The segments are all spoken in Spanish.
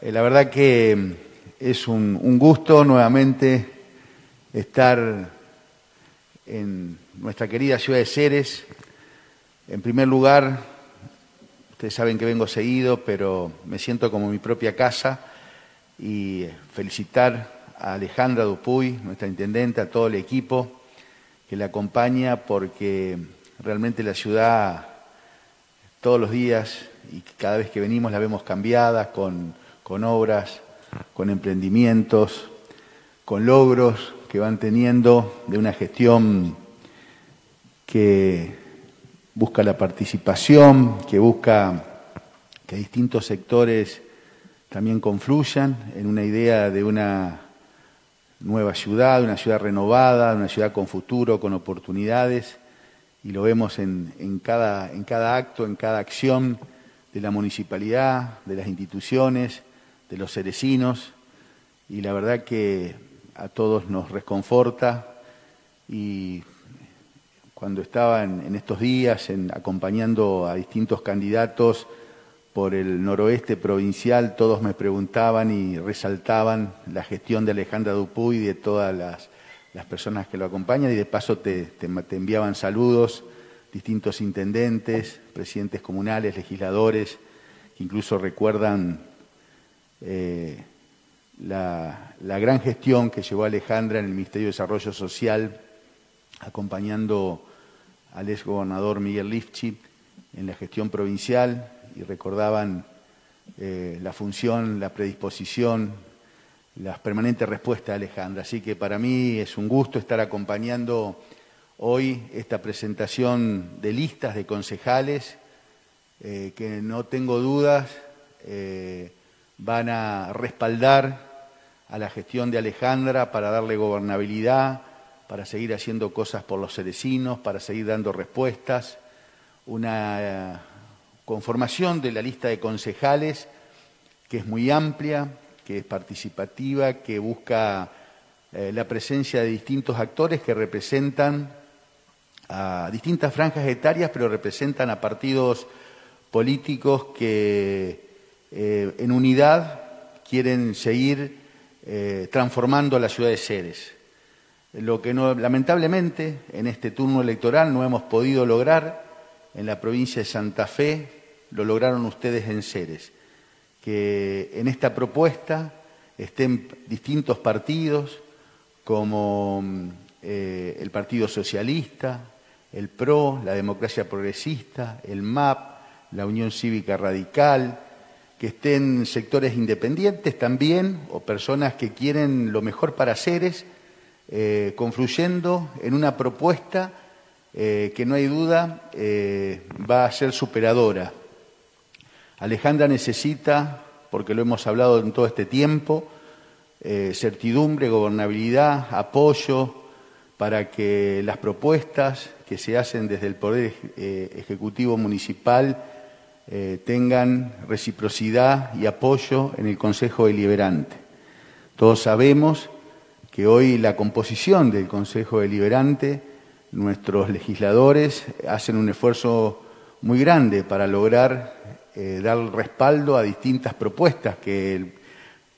Eh, la verdad que es un, gusto nuevamente estar en nuestra querida ciudad de Ceres. En primer lugar, ustedes saben que vengo seguido, pero me siento como mi propia casa y felicitar a Alejandra Dupuy, nuestra intendente, a todo el equipo que la acompaña, porque realmente la ciudad todos los días y cada vez que venimos la vemos cambiada con con obras, con emprendimientos, con logros que van teniendo de una gestión que busca la participación, que busca que distintos sectores también confluyan en una idea de una nueva ciudad, una ciudad renovada, una ciudad con futuro, con oportunidades, y lo vemos en, en, cada, en cada acto, en cada acción de la municipalidad, de las instituciones, de los cerecinos y la verdad que a todos nos reconforta y cuando estaba en, estos días en, acompañando a distintos candidatos por el noroeste provincial, todos me preguntaban y resaltaban la gestión de Alejandra Dupuy y de todas las, personas que lo acompañan y de paso te, te enviaban saludos distintos intendentes, presidentes comunales, legisladores, que incluso recuerdan eh, la, gran gestión que llevó Alejandra en el Ministerio de Desarrollo Social, acompañando al ex gobernador Miguel Lifchi en la gestión provincial y recordaban eh, la función, la predisposición, las permanentes respuestas de Alejandra. Así que para mí es un gusto estar acompañando hoy esta presentación de listas de concejales eh, que no tengo dudas van a respaldar a la gestión de Alejandra para darle gobernabilidad, para seguir haciendo cosas por los cerecinos, para seguir dando respuestas, una eh, conformación de la lista de concejales que es muy amplia, que es participativa, que busca eh, la presencia de distintos actores que representan a distintas franjas etarias, pero representan a partidos políticos que eh, en unidad quieren seguir eh, transformando la ciudad de Ceres. Lo que no, lamentablemente en este turno electoral no hemos podido lograr en la provincia de Santa Fe, lo lograron ustedes en Ceres, que en esta propuesta estén distintos partidos como eh, el Partido Socialista, el PRO, la Democracia Progresista, el MAP, la Unión Cívica Radical, que estén sectores independientes también o personas que quieren lo mejor para Ceres, eh, confluyendo en una propuesta eh, que no hay duda eh, va a ser superadora. Alejandra necesita, porque lo hemos hablado en todo este tiempo, certidumbre, gobernabilidad, apoyo para que las propuestas que se hacen desde el Poder Ejecutivo Municipal eh, tengan reciprocidad y apoyo en el Consejo Deliberante. Todos sabemos que hoy la composición del Consejo Deliberante, nuestros legisladores hacen un esfuerzo muy grande para lograr eh, dar respaldo a distintas propuestas que,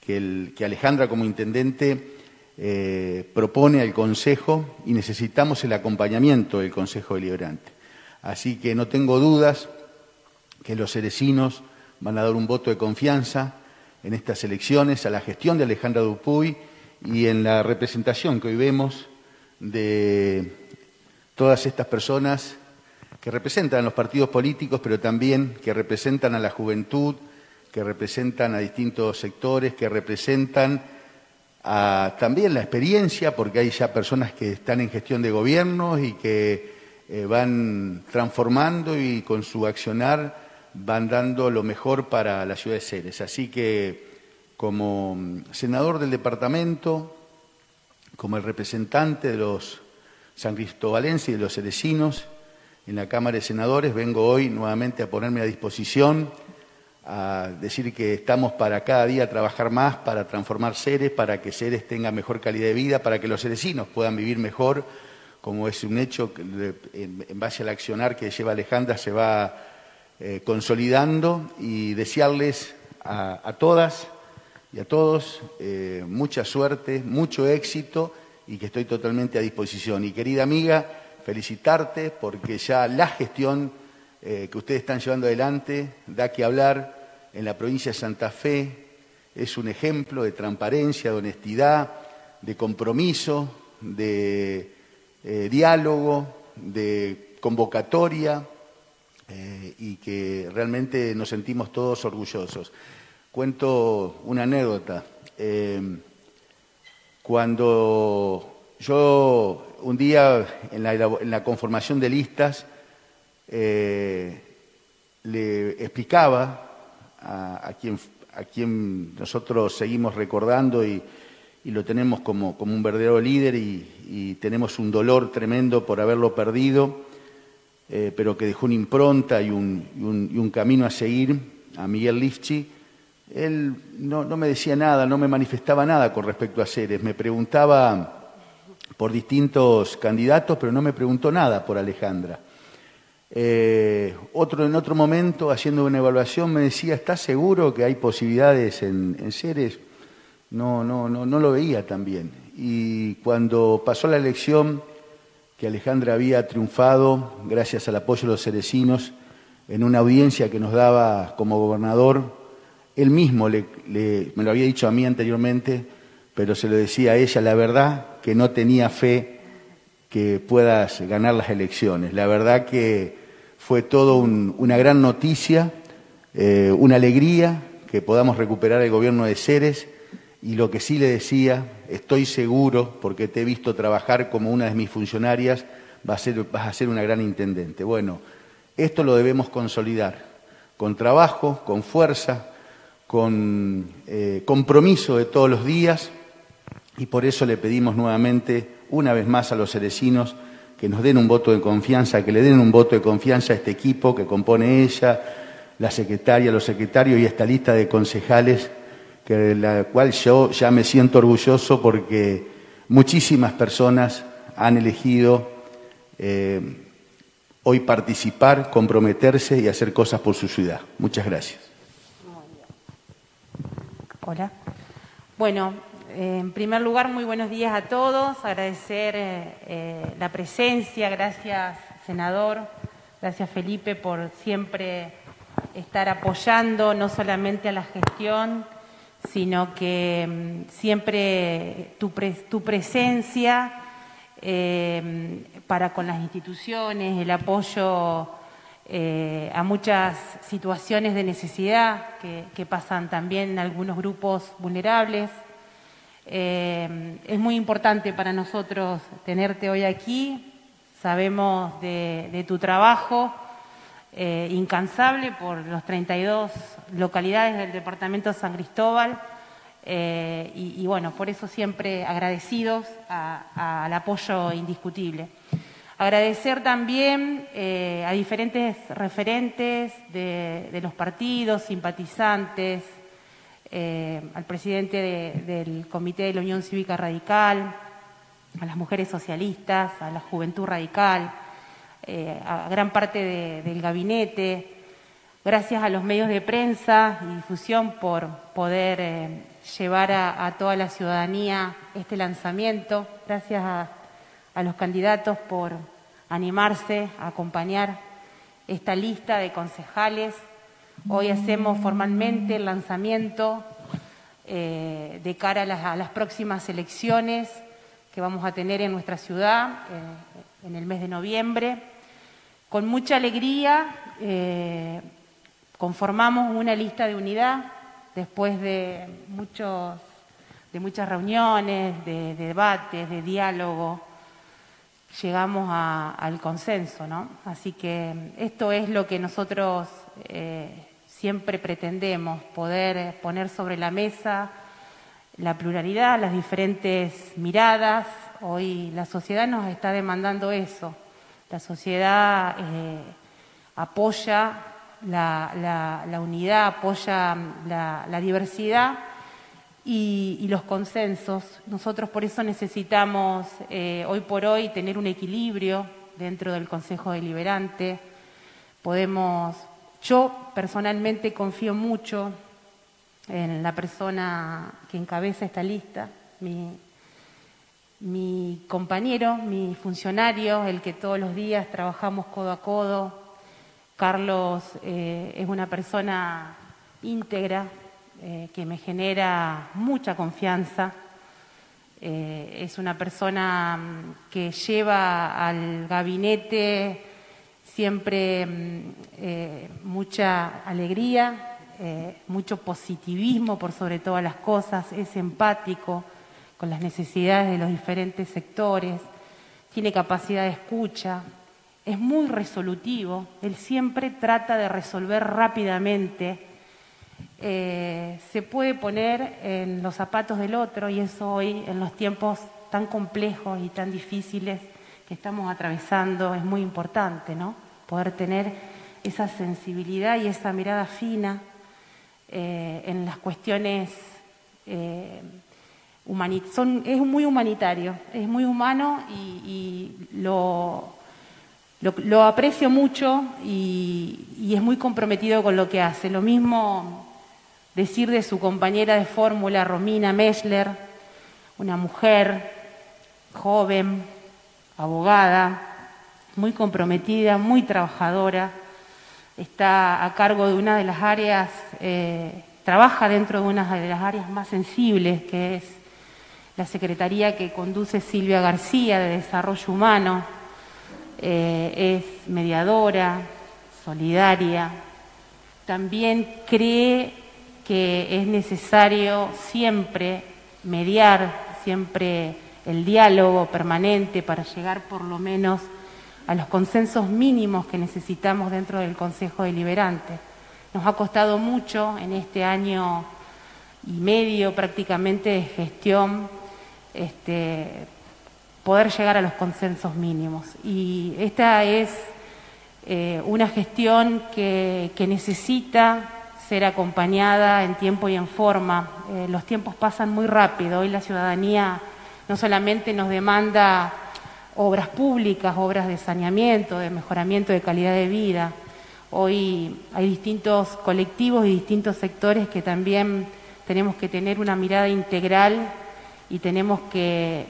que, Alejandra como intendente eh, propone al Consejo y necesitamos el acompañamiento del Consejo Deliberante. Así que no tengo dudas que los cerecinos van a dar un voto de confianza en estas elecciones a la gestión de Alejandra Dupuy y en la representación que hoy vemos de todas estas personas que representan a los partidos políticos, pero también que representan a la juventud, que representan a distintos sectores, que representan a también la experiencia, porque hay ya personas que están en gestión de gobierno y que eh, van transformando y con su accionar van dando lo mejor para la ciudad de Ceres. Así que como senador del departamento, como el representante de los san cristobalenses y de los cerecinos en la Cámara de Senadores, vengo hoy nuevamente a ponerme a disposición, a decir que estamos para cada día trabajar más, para transformar Ceres, para que Ceres tenga mejor calidad de vida, para que los cerecinos puedan vivir mejor, como es un hecho en base al accionar que lleva Alejandra se va eh, consolidando y desearles a, todas y a todos eh, mucha suerte, mucho éxito y que estoy totalmente a disposición. Y querida amiga, felicitarte porque ya la gestión eh, que ustedes están llevando adelante da que hablar en la provincia de Santa Fe, es un ejemplo de transparencia, de honestidad, de compromiso, de diálogo, de convocatoria y que realmente nos sentimos todos orgullosos. Cuento una anécdota. Eh, cuando yo un día en la, conformación de listas eh, le explicaba a, quien, a, quien, nosotros seguimos recordando y, lo tenemos como, como, un verdadero líder y, tenemos un dolor tremendo por haberlo perdido, eh, pero que dejó una impronta y un, y un camino a seguir, a Miguel Lifchi, él no, me decía nada, no me manifestaba nada con respecto a Ceres. Me preguntaba por distintos candidatos, pero no me preguntó nada por Alejandra. Eh, otro, en otro momento, haciendo una evaluación, me decía, ¿estás seguro que hay posibilidades en, en Ceres? No, no, no, no lo veía también. Y cuando pasó la elección, que Alejandra había triunfado gracias al apoyo de los cerecinos, en una audiencia que nos daba como gobernador, él mismo me lo había dicho a mí anteriormente, pero se lo decía a ella, la verdad que no tenía fe que puedas ganar las elecciones. La verdad que fue todo una gran noticia, eh, una alegría que podamos recuperar el gobierno de Ceres y lo que sí le decía, estoy seguro, porque te he visto trabajar como una de mis funcionarias, vas a ser una gran intendente. Bueno, esto lo debemos consolidar, con trabajo, con fuerza, con eh, compromiso de todos los días y por eso le pedimos nuevamente, una vez más, a los cerecinos que nos den un voto de confianza, que le den un voto de confianza a este equipo que compone ella, la secretaria, los secretarios y esta lista de concejales, que la cual yo ya me siento orgulloso porque muchísimas personas han elegido eh, hoy participar, comprometerse y hacer cosas por su ciudad. Muchas gracias. Hola. Bueno, en primer lugar, muy buenos días a todos. Agradecer eh, eh, la presencia. Gracias, senador. Gracias, Felipe, por siempre estar apoyando no solamente a la gestión, sino que mm, siempre tu, presencia eh, para con las instituciones, el apoyo eh, a muchas situaciones de necesidad que, pasan también en algunos grupos vulnerables. Eh, es muy importante para nosotros tenerte hoy aquí. Sabemos de, tu trabajo eh, incansable por los 32 localidades del departamento de San Cristóbal. y, bueno, por eso siempre agradecidos al apoyo indiscutible. Agradecer también eh, a diferentes referentes de, los partidos, simpatizantes, eh, al presidente del Comité de la Unión Cívica Radical, a las mujeres socialistas, a la Juventud Radical, eh, a gran parte del gabinete. Gracias a los medios de prensa y difusión por poder llevar a, toda la ciudadanía este lanzamiento. Gracias a a los candidatos por animarse a acompañar esta lista de concejales. Hoy hacemos formalmente el lanzamiento eh, de cara a las, próximas elecciones que vamos a tener en nuestra ciudad eh, en el mes de noviembre. Con mucha alegría eh, conformamos una lista de unidad después de, muchos, de muchas reuniones, de debates, de diálogo llegamos al consenso, ¿no? Así que esto es lo que nosotros eh, siempre pretendemos, poder poner sobre la mesa la pluralidad, las diferentes miradas. Hoy la sociedad nos está demandando eso. La sociedad eh, apoya la, unidad, apoya la diversidad y, los consensos. Nosotros por eso necesitamos eh, hoy por hoy tener un equilibrio dentro del Consejo Deliberante. Podemos, yo personalmente confío mucho en la persona que encabeza esta lista, mi, mi compañero, mi funcionario, el que todos los días trabajamos codo a codo. Carlos eh, es una persona íntegra eh, que me genera mucha confianza. Eh, es una persona mm, que lleva al gabinete siempre mm, mucha alegría, mucho positivismo por sobre todas las cosas, es empático con las necesidades de los diferentes sectores, tiene capacidad de escucha, es muy resolutivo, él siempre trata de resolver rápidamente, eh, se puede poner en los zapatos del otro y eso hoy en los tiempos tan complejos y tan difíciles que estamos atravesando es muy importante, ¿no? Poder tener esa sensibilidad y esa mirada fina eh, en las cuestiones eh, es muy humanitario, es muy humano y, lo, lo, aprecio mucho y, es muy comprometido con lo que hace. Lo mismo decir de su compañera de fórmula, Romina Meschler, una mujer joven, abogada, muy comprometida, muy trabajadora, está a cargo de una de las áreas, eh, trabaja dentro de una de las áreas más sensibles, que es la secretaría que conduce Silvia García de Desarrollo Humano, eh, es mediadora, solidaria, también cree que es necesario siempre mediar, siempre el diálogo permanente para llegar por lo menos a los consensos mínimos que necesitamos dentro del Consejo Deliberante. Nos ha costado mucho en este año y medio prácticamente de gestión este, poder llegar a los consensos mínimos. Y esta es eh, una gestión que, necesita ser acompañada en tiempo y en forma. Eh, los tiempos pasan muy rápido. Hoy la ciudadanía no solamente nos demanda obras públicas, obras de saneamiento, de mejoramiento de calidad de vida. Hoy hay distintos colectivos y distintos sectores que también tenemos que tener una mirada integral y tenemos que,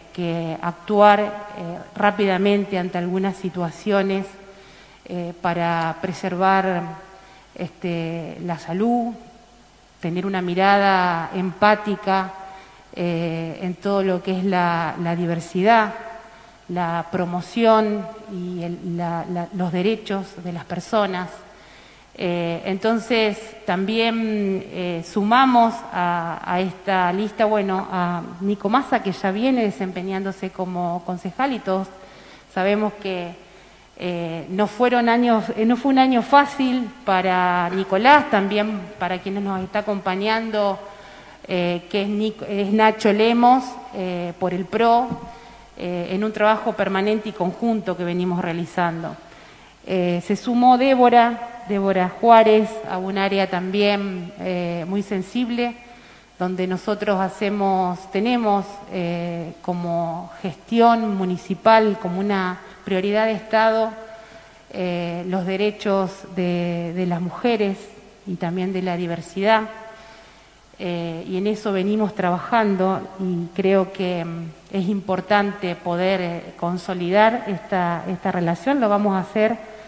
actuar eh, rápidamente ante algunas situaciones eh, para preservar este, la salud, tener una mirada empática eh, en todo lo que es la, diversidad, la promoción y los derechos de las personas. Eh, entonces, también eh, sumamos a, esta lista, bueno, a Nico Massa, que ya viene desempeñándose como concejal y todos sabemos que eh, no fueron años, no fue un año fácil para Nicolás, también para quienes nos está acompañando, que es, es, Nacho Lemos, por el PRO, en un trabajo permanente y conjunto que venimos realizando. se sumó Débora, Débora Juárez, a un área también eh, muy sensible, donde nosotros hacemos, tenemos eh, como gestión municipal, como una prioridad de Estado, eh, los derechos de, las mujeres y también de la diversidad. y en eso venimos trabajando y creo que mm, es importante poder consolidar esta, esta relación. Lo vamos a hacer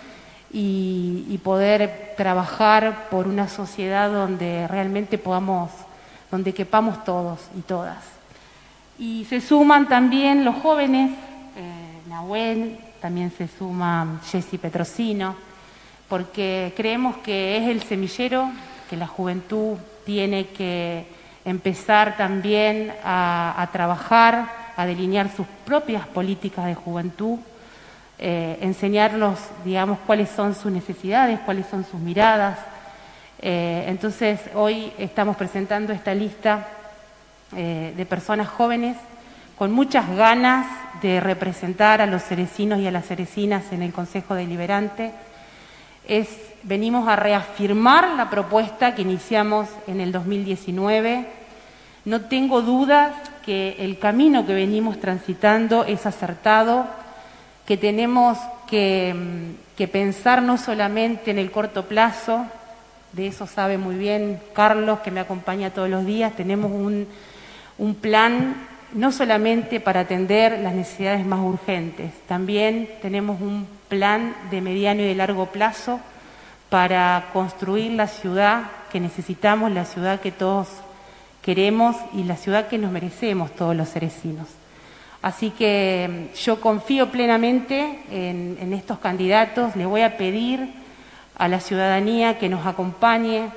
y, poder trabajar por una sociedad donde realmente podamos, donde quepamos todos y todas. Y se suman también los jóvenes, eh, Nahuel, también se suma Jessy Petrosino, porque creemos que es el semillero que la juventud tiene que empezar también a trabajar, a delinear sus propias políticas de juventud eh, enseñarlos, digamos, cuáles son sus necesidades, cuáles son sus miradas. Eh, entonces, hoy estamos presentando esta lista eh, de personas jóvenes con muchas ganas de representar a los cerecinos y a las cerecinas en el Consejo Deliberante. Es, venimos a reafirmar la propuesta que iniciamos en el 2019. No tengo dudas que el camino que venimos transitando es acertado que tenemos que, pensar no solamente en el corto plazo, de eso sabe muy bien Carlos, que me acompaña todos los días. Tenemos un, un plan no solamente para atender las necesidades más urgentes, también tenemos un plan de mediano y de largo plazo para construir la ciudad que necesitamos, la ciudad que todos queremos y la ciudad que nos merecemos todos los cerecinos. Así que mm, yo confío plenamente en, estos candidatos, le voy a pedir a la ciudadanía que nos acompañe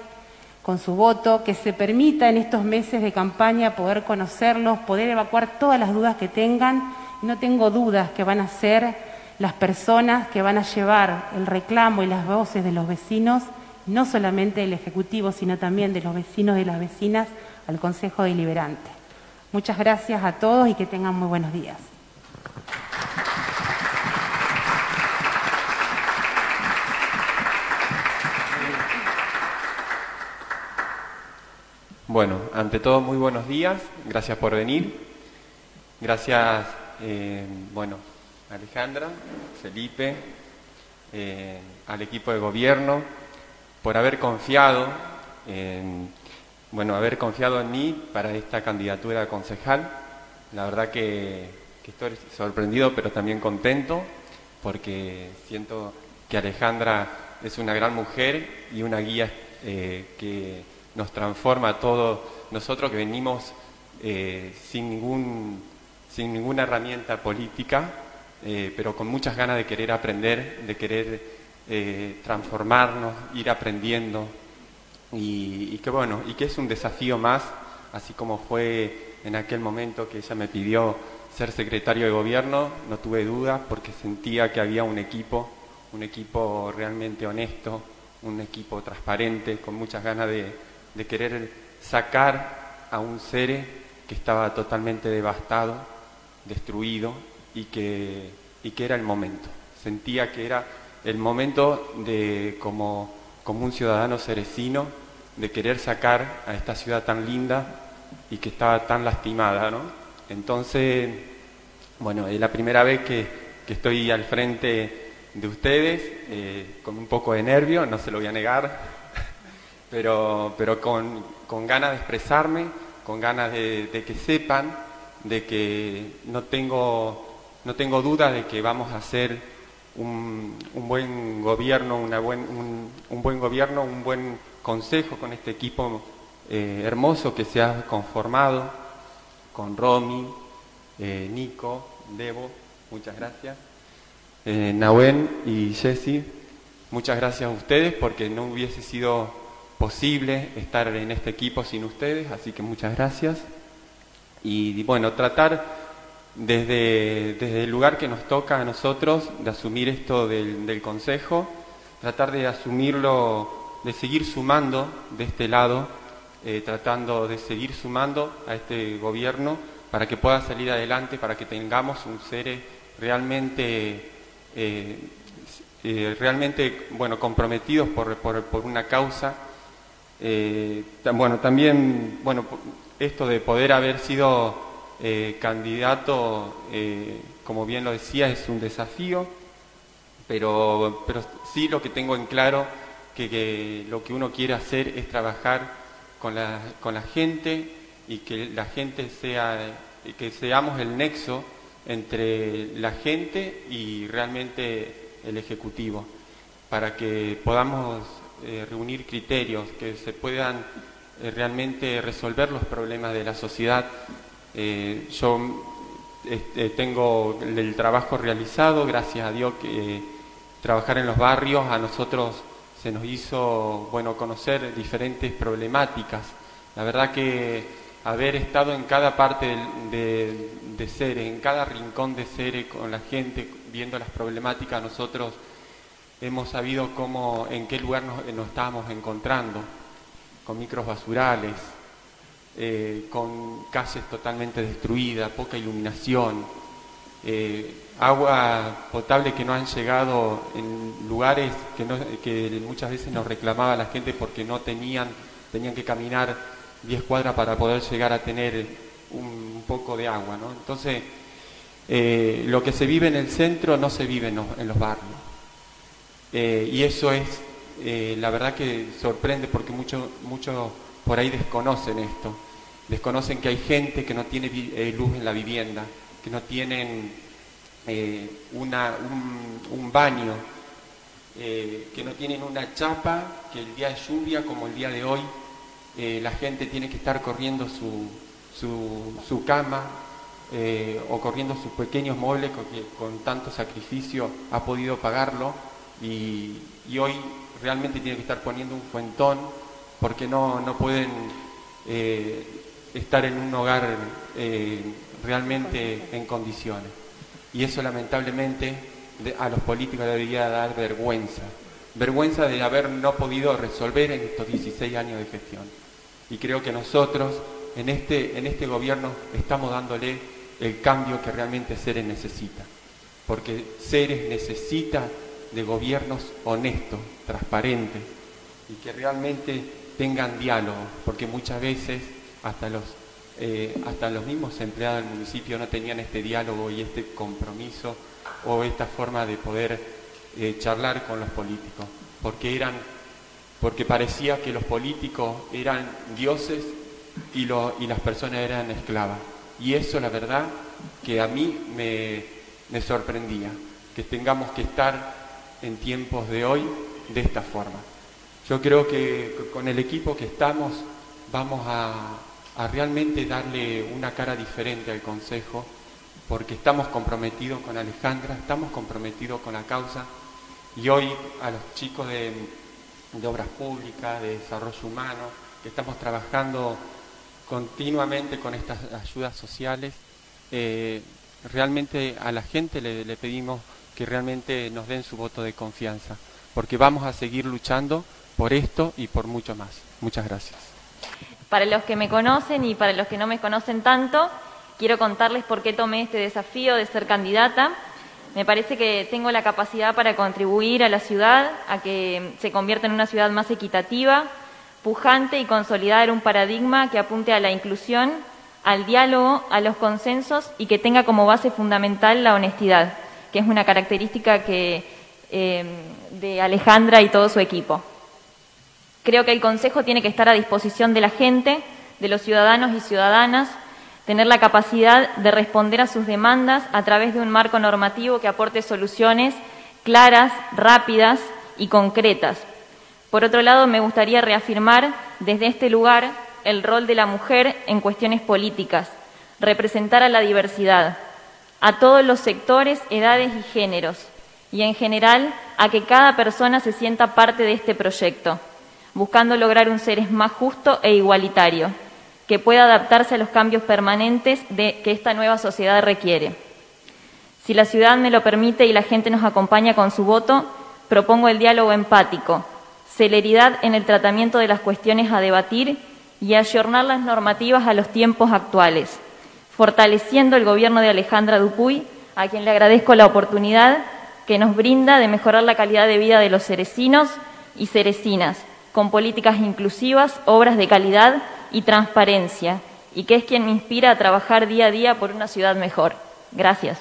con su voto, que se permita en estos meses de campaña poder conocerlos, poder evacuar todas las dudas que tengan. No tengo dudas que van a ser las personas que van a llevar el reclamo y las voces de los vecinos, no solamente del Ejecutivo, sino también de los vecinos y las vecinas, al Consejo Deliberante. Muchas gracias a todos y que tengan muy buenos días. Bueno, ante todo, muy buenos días. Gracias por venir. Gracias, eh, bueno, Alejandra, Felipe, eh, al equipo de gobierno, por haber confiado en, bueno, haber confiado en mí para esta candidatura a concejal. La verdad que, estoy sorprendido, pero también contento, porque siento que Alejandra es una gran mujer y una guía eh, que nos transforma a todos nosotros que venimos eh, sin, ningún, sin ninguna herramienta política, eh, pero con muchas ganas de querer aprender, de querer transformarnos, ir aprendiendo y, que bueno, y que es un desafío más, así como fue en aquel momento que ella me pidió ser secretario de gobierno, no tuve duda porque sentía que había un equipo, un equipo realmente honesto, un equipo transparente, con muchas ganas de, de querer sacar a un ser que estaba totalmente devastado, destruido y que, y que era el momento. Sentía que era el momento de, como, como un ciudadano cerecino, de querer sacar a esta ciudad tan linda y que estaba tan lastimada, ¿no? Entonces, bueno, es la primera vez que, que estoy al frente de ustedes, eh, con un poco de nervio, no se lo voy a negar, pero, pero con, con ganas de expresarme, con ganas de, que sepan de que no tengo no tengo duda de que vamos a hacer un, buen gobierno, una buen, un, buen gobierno, un buen consejo con este equipo eh, hermoso que se ha conformado con Romy, eh, Nico, Debo, muchas gracias, eh, y Jesse, muchas gracias a ustedes porque no hubiese sido posible estar en este equipo sin ustedes, así que muchas gracias. Y bueno, tratar desde, desde, el lugar que nos toca a nosotros de asumir esto del, Consejo, tratar de asumirlo, de seguir sumando de este lado, eh, tratando de seguir sumando a este gobierno para que pueda salir adelante, para que tengamos un ser realmente, eh, eh, realmente bueno, comprometidos por, por, por una causa. bueno, también bueno, esto de poder haber sido eh, candidato, eh, como bien lo decía, es un desafío, pero, pero sí lo que tengo en claro que, lo que uno quiere hacer es trabajar con la, con la gente y que la gente sea, que seamos el nexo entre la gente y realmente el Ejecutivo, para que podamos eh, reunir criterios, que se puedan realmente resolver los problemas de la sociedad eh, yo este, tengo el trabajo realizado, gracias a Dios que trabajar en los barrios a nosotros se nos hizo bueno conocer diferentes problemáticas. La verdad que haber estado en cada parte de, de, Cere, en cada rincón de Cere con la gente, viendo las problemáticas, nosotros hemos sabido cómo, en qué lugar nos estábamos encontrando, con micros basurales, eh, con calles totalmente destruidas, poca iluminación, eh, agua potable que no han llegado en lugares que, muchas veces nos reclamaba la gente porque no tenían, tenían que caminar 10 cuadras para poder llegar a tener un, poco de agua. Entonces, eh, lo que se vive en el centro no se vive en los, barrios. y eso es la verdad que sorprende porque muchos mucho por ahí desconocen esto. Desconocen que hay gente que no tiene eh, luz en la vivienda, que no tienen eh, un, baño, que no tienen una chapa, que el día de lluvia como el día de hoy la gente tiene que estar corriendo su, su, su cama o corriendo sus pequeños muebles que con tanto sacrificio ha podido pagarlo y, y hoy realmente tiene que estar poniendo un fuentón porque no, no pueden eh, estar en un hogar eh, realmente en condiciones. Y eso lamentablemente a los políticos debería dar vergüenza, vergüenza de haber no podido resolver en estos 16 años de gestión. Y creo que nosotros en este, en este gobierno estamos dándole el cambio que realmente Ceres necesita, porque Ceres necesita de gobiernos honestos, transparentes y que realmente tengan diálogo, porque muchas veces hasta los, eh, hasta los mismos empleados del municipio no tenían este diálogo y este compromiso o esta forma de poder eh, charlar con los políticos, porque eran porque parecía que los políticos eran dioses y, y las personas eran esclavas. Y eso la verdad que a mí me, me sorprendía, que tengamos que estar en tiempos de hoy de esta forma. Yo creo que con el equipo que estamos vamos a, realmente darle una cara diferente al Consejo porque estamos comprometidos con Alejandra, estamos comprometidos con la causa y hoy a los chicos de, Obras Públicas, de Desarrollo Humano, que estamos trabajando continuamente con estas ayudas sociales, eh, realmente a la gente le pedimos que realmente nos den su voto de confianza, porque vamos a seguir luchando por esto y por mucho más. Muchas gracias. Para los que me conocen y para los que no me conocen tanto, quiero contarles por qué tomé este desafío de ser candidata. Me parece que tengo la capacidad para contribuir a la ciudad, a que se convierta en una ciudad más equitativa, pujante y consolidar un paradigma que apunte a la inclusión, al diálogo, a los consensos y que tenga como base fundamental la honestidad que es una característica que, em, de Alejandra y todo su equipo. Creo que el Consejo tiene que estar a disposición de la gente, de los ciudadanos y ciudadanas, tener la capacidad de responder a sus demandas a través de un marco normativo que aporte soluciones claras, rápidas y concretas. Por otro lado, me gustaría reafirmar desde este lugar el rol de la mujer en cuestiones políticas, representar a la diversidad, a todos los sectores, edades y géneros, y en general a que cada persona se sienta parte de este proyecto, buscando lograr un seres más justo e igualitario, que pueda adaptarse a los cambios permanentes que esta nueva sociedad requiere. Si la ciudad me lo permite y la gente nos acompaña con su voto, propongo el diálogo empático, celeridad en el tratamiento de las cuestiones a debatir y ayornar las normativas a los tiempos actuales fortaleciendo el gobierno de Alejandra Dupuy, a quien le agradezco la oportunidad que nos brinda de mejorar la calidad de vida de los cerecinos y cerecinas, con políticas inclusivas, obras de calidad y transparencia, y que es quien me inspira a trabajar día a día por una ciudad mejor. Gracias.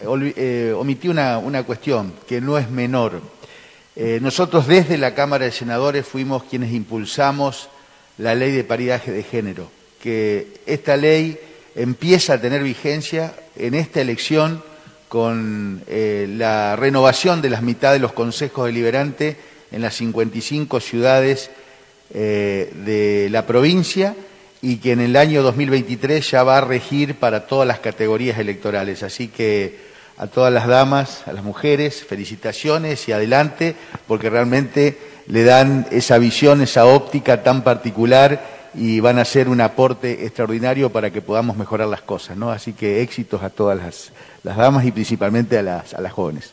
Eh, omití una, una cuestión que no es menor eh, nosotros desde la Cámara de Senadores fuimos quienes impulsamos la ley de paridad de género, que esta ley empieza a tener vigencia en esta elección con eh, la renovación de las mitades de los consejos deliberantes en las 55 ciudades eh, de la provincia y que en el año 2023 ya va a regir para todas las categorías electorales. Así que a todas las damas, a las mujeres, felicitaciones y adelante, porque realmente le dan esa visión, esa óptica tan particular y van a ser un aporte extraordinario para que podamos mejorar las cosas. Así que éxitos a todas las damas y principalmente a las, a las jóvenes.